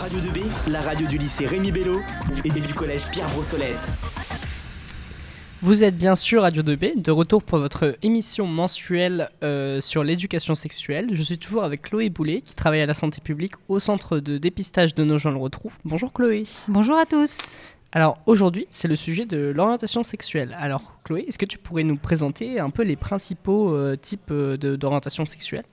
Radio 2B, la radio du lycée Rémi Bello et du collège Pierre Brossolette. Vous êtes bien sûr Radio 2B, de retour pour votre émission mensuelle euh, sur l'éducation sexuelle. Je suis toujours avec Chloé Boulet, qui travaille à la santé publique au centre de dépistage de nos gens le retrouve. Bonjour Chloé. Bonjour à tous. Alors aujourd'hui, c'est le sujet de l'orientation sexuelle. Alors Chloé, est-ce que tu pourrais nous présenter un peu les principaux euh, types euh, d'orientation sexuelle?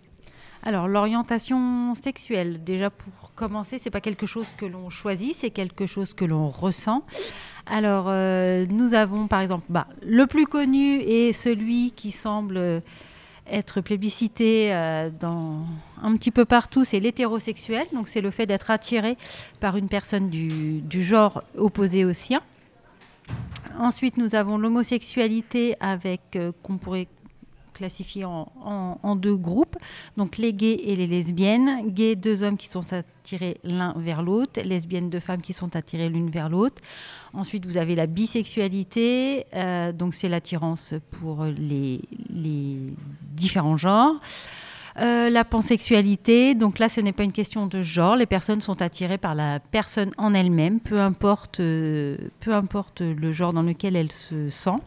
Alors l'orientation sexuelle, déjà pour commencer, c'est pas quelque chose que l'on choisit, c'est quelque chose que l'on ressent. Alors euh, nous avons par exemple, bah, le plus connu est celui qui semble être plébiscité euh, dans un petit peu partout, c'est l'hétérosexuel. Donc c'est le fait d'être attiré par une personne du, genre opposé au sien. Ensuite, nous avons l'homosexualité avec euh, qu'on pourrait classifiés en, deux groupes, donc les gays et les lesbiennes. Gays, deux hommes qui sont attirés l'un vers l'autre, lesbiennes, deux femmes qui sont attirées l'une vers l'autre. Ensuite, vous avez la bisexualité, euh, donc c'est l'attirance pour les, différents genres. Euh, la pansexualité, donc là ce n'est pas une question de genre, les personnes sont attirées par la personne en elle-même, peu importe, euh, peu importe le genre dans lequel elle se sent.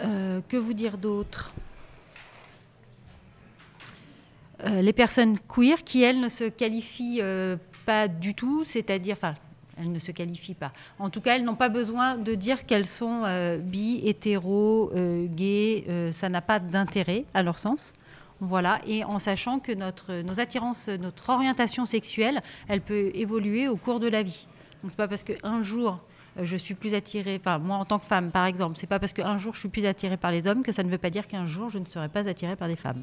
Euh, que vous dire d'autre? Euh, Les personnes queer qui, elles, ne se qualifient euh, pas du tout, c'est-à-dire, enfin, elles ne se qualifient pas. En tout cas, elles n'ont pas besoin de dire qu'elles sont bi, hétéro, gays, ça n'a pas d'intérêt à leur sens. Voilà, et en sachant que notre, nos attirances, notre orientation sexuelle, elle peut évoluer au cours de la vie. Donc c'est pas parce qu'un jour je suis plus attirée, enfin moi en tant que femme par exemple, c'est pas parce qu'un jour je suis plus attirée par les hommes que ça ne veut pas dire qu'un jour je ne serai pas attirée par les femmes.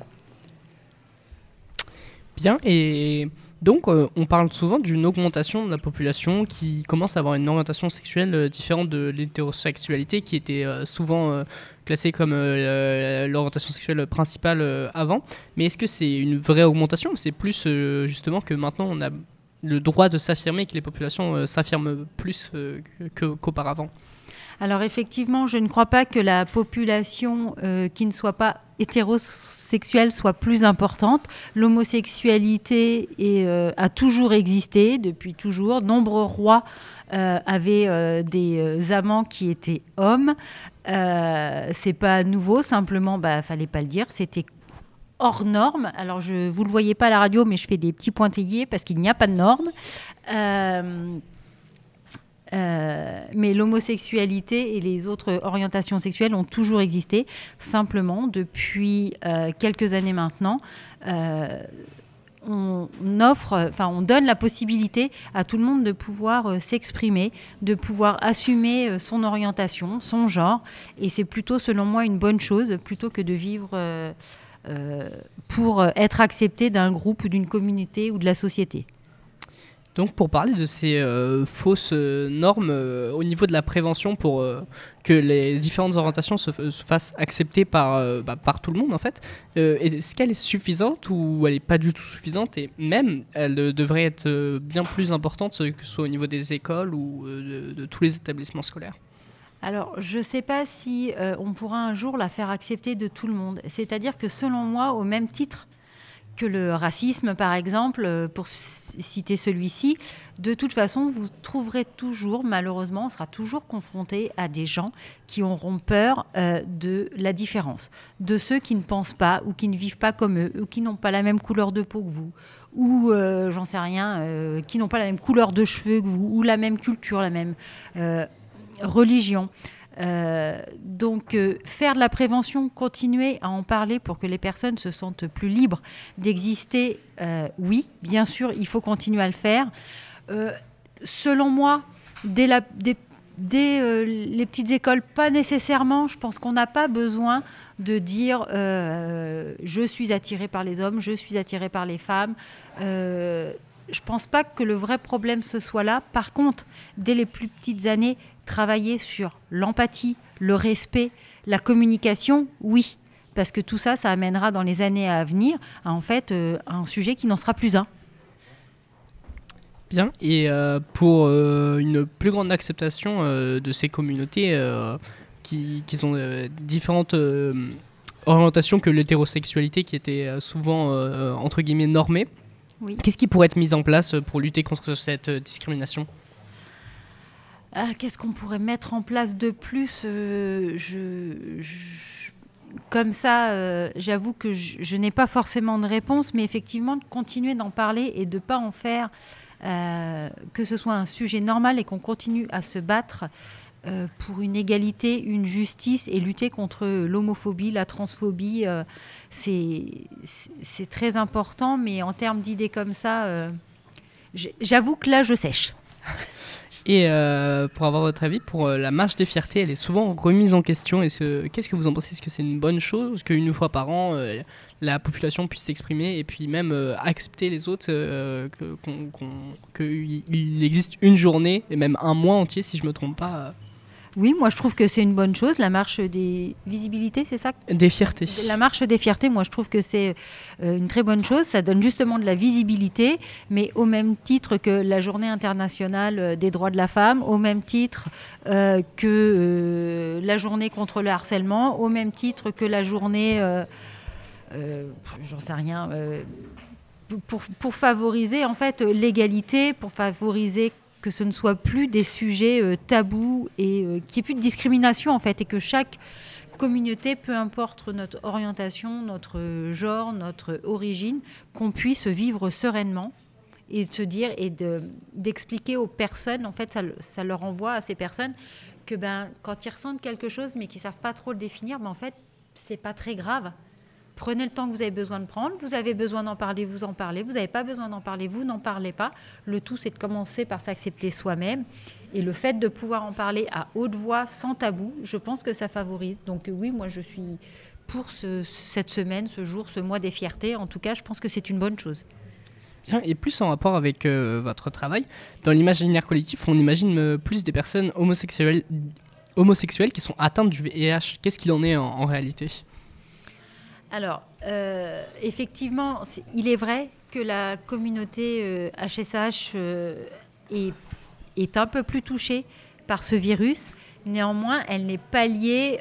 Bien, et donc euh, on parle souvent d'une augmentation de la population qui commence à avoir une orientation sexuelle euh, différente de l'hétérosexualité qui était souvent classée comme l'orientation sexuelle principale avant. Mais est-ce que c'est une vraie augmentation c'est plus justement que maintenant on a le droit de s'affirmer, que les populations euh, s'affirment plus euh, qu'auparavant alors effectivement, je ne crois pas que la population euh, qui ne soit pas hétérosexuelle soit plus importante. L'homosexualité a toujours existé depuis toujours. Nombreux rois avaient des amants qui étaient hommes. c'est pas nouveau, simplement, bah, fallait pas le dire. C'était hors norme. Alors, je, vous ne le voyez pas à la radio, mais je fais des petits pointillés parce qu'il n'y a pas de normes. Euh, euh, mais l'homosexualité et les autres orientations sexuelles ont toujours existé. Simplement, depuis euh, quelques années maintenant, on offre, enfin, on donne la possibilité à tout le monde de pouvoir s'exprimer, de pouvoir assumer son orientation, son genre. Et c'est plutôt, selon moi, une bonne chose, plutôt que de vivre pour être accepté d'un groupe ou d'une communauté ou de la société. Donc pour parler de ces euh, fausses euh, normes au niveau de la prévention pour que les différentes orientations se, fassent accepter par, bah, par tout le monde en fait, est-ce qu'elle est suffisante ou elle n'est pas du tout suffisante et même elle devrait être bien plus importante que ce soit au niveau des écoles ou de tous les établissements scolaires? Alors, je ne sais pas si euh, on pourra un jour la faire accepter de tout le monde. C'est-à-dire que selon moi, au même titre que le racisme, par exemple, euh, pour citer celui-ci, de toute façon, vous trouverez toujours, malheureusement, on sera toujours confronté à des gens qui auront peur euh, de la différence, de ceux qui ne pensent pas ou qui ne vivent pas comme eux, ou qui n'ont pas la même couleur de peau que vous, ou j'en sais rien, qui n'ont pas la même couleur de cheveux que vous, ou la même culture, la même religion. Euh, donc euh, faire de la prévention, continuer à en parler pour que les personnes se sentent plus libres d'exister, euh, oui, bien sûr, il faut continuer à le faire. selon moi, dès, la, les petites écoles, pas nécessairement, je pense qu'on n'a pas besoin de dire je suis attiré par les hommes, je suis attiré par les femmes je pense pas que le vrai problème ce soit là. Par contre, dès les plus petites années, travailler sur l'empathie, le respect, la communication, oui. Parce que tout ça, ça amènera dans les années à venir à en fait euh, un sujet qui n'en sera plus un. Bien. Et euh, pour euh, une plus grande acceptation de ces communautés qui, qui, ont différentes orientations que l'hétérosexualité qui était souvent entre guillemets normée, Oui. Qu'est-ce qui pourrait être mis en place pour lutter contre cette discrimination? Ah, Qu'est-ce qu'on pourrait mettre en place de plus je, je, Comme ça, euh, j'avoue que je, je n'ai pas forcément de réponse, mais effectivement, de continuer d'en parler et de ne pas en faire euh, que ce soit un sujet normal et qu'on continue à se battre euh, pour une égalité, une justice et lutter contre l'homophobie, la transphobie. Euh, c'est très important, mais en termes d'idées comme ça, euh, j'avoue que là, je sèche. Et pour avoir votre avis, pour la marche des fiertés, elle est souvent remise en question. Qu'est-ce que vous en pensez? Est-ce que c'est une bonne chose qu'une fois par an, la population puisse s'exprimer et puis même accepter les autres, qu'il existe une journée et même un mois entier, si je ne me trompe pas oui, moi je trouve que c'est une bonne chose, la marche des visibilités, c'est ça? Des fiertés. La marche des fiertés, moi je trouve que c'est euh, une très bonne chose, ça donne justement de la visibilité, mais au même titre que la journée internationale euh, des droits de la femme, au même titre euh, que la journée contre le harcèlement, au même titre que la journée, j'en sais rien, pour, pour, favoriser en fait l'égalité, pour favoriser que ce ne soit plus des sujets euh, tabous et euh, qu'il n'y ait plus de discrimination en fait et que chaque communauté, peu importe notre orientation, notre genre, notre origine, qu'on puisse vivre sereinement et de se dire et d'expliquer aux personnes, en fait, ça, leur envoie à ces personnes que ben, quand ils ressentent quelque chose mais qu'ils ne savent pas trop le définir, ben, en fait, c'est pas très grave. Prenez le temps que vous avez besoin de prendre. Vous avez besoin d'en parler, vous en parlez. Vous n'avez pas besoin d'en parler, vous n'en parlez pas. Le tout, c'est de commencer par s'accepter soi-même. Et le fait de pouvoir en parler à haute voix, sans tabou, je pense que ça favorise. Donc oui, moi, je suis pour cette semaine, ce jour, ce mois des fiertés. En tout cas, je pense que c'est une bonne chose. Bien, et plus en rapport avec euh, votre travail, dans l'imaginaire collectif, on imagine euh, plus des personnes homosexuelles, homosexuelles qui sont atteintes du VIH. Qu'est-ce qu'il en est en réalité? Alors, euh, effectivement, il est vrai que la communauté HSH euh, euh, est, un peu plus touchée par ce virus. Néanmoins, elle n'est pas liée.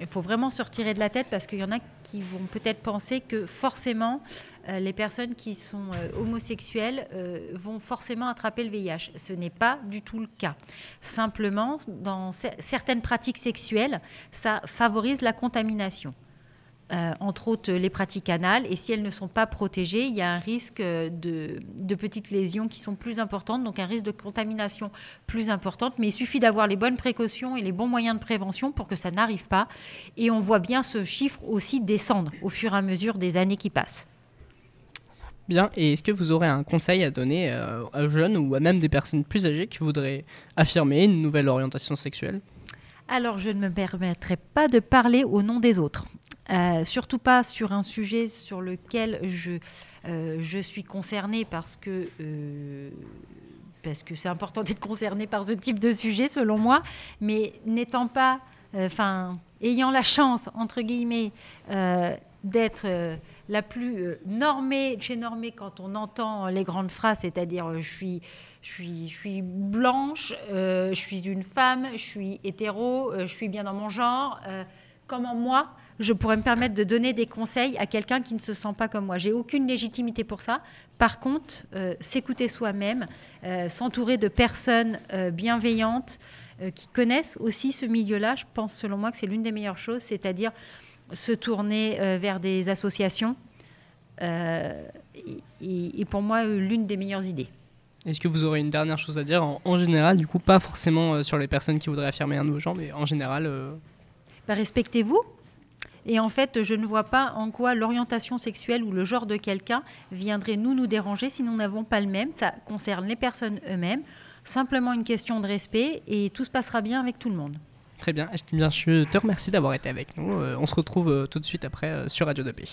il faut vraiment se retirer de la tête parce qu'il y en a qui vont peut-être penser que forcément, les personnes qui sont homosexuelles vont forcément attraper le VIH. Ce n'est pas du tout le cas. Simplement, dans certaines pratiques sexuelles, ça favorise la contamination. Euh, entre autres les pratiques anales. Et si elles ne sont pas protégées, il y a un risque de, petites lésions qui sont plus importantes, donc un risque de contamination plus importante. Mais il suffit d'avoir les bonnes précautions et les bons moyens de prévention pour que ça n'arrive pas. Et on voit bien ce chiffre aussi descendre au fur et à mesure des années qui passent. Bien, et est-ce que vous aurez un conseil à donner euh, aux jeunes ou à même des personnes plus âgées qui voudraient affirmer une nouvelle orientation sexuelle? Alors, je ne me permettrai pas de parler au nom des autres. Euh, surtout pas sur un sujet sur lequel je, euh, je suis concernée parce que euh, parce que c'est important d'être concerné par ce type de sujet selon moi, mais n'étant pas, enfin, ayant la chance entre guillemets d'être la plus normée chez normée quand on entend les grandes phrases, c'est-à-dire je suis je suis, je suis blanche, je suis une femme, je suis hétéro, je suis bien dans mon genre. comment moi, je pourrais me permettre de donner des conseils à quelqu'un qui ne se sent pas comme moi. J'ai aucune légitimité pour ça. Par contre, euh, s'écouter soi-même, euh, s'entourer de personnes euh, bienveillantes qui connaissent aussi ce milieu-là, je pense selon moi que c'est l'une des meilleures choses, c'est-à-dire se tourner vers des associations. Et, pour moi, l'une des meilleures idées. Est-ce que vous aurez une dernière chose à dire en, général, du coup, pas forcément sur les personnes qui voudraient affirmer un nouveau genre, mais en général bah, Respectez-vous, et en fait, je ne vois pas en quoi l'orientation sexuelle ou le genre de quelqu'un viendrait nous nous déranger si nous n'avons pas le même. Ça concerne les personnes eux-mêmes. Simplement une question de respect et tout se passera bien avec tout le monde. Très bien. Je te remercie d'avoir été avec nous. Euh, on se retrouve euh, tout de suite après euh, sur Radio 2P.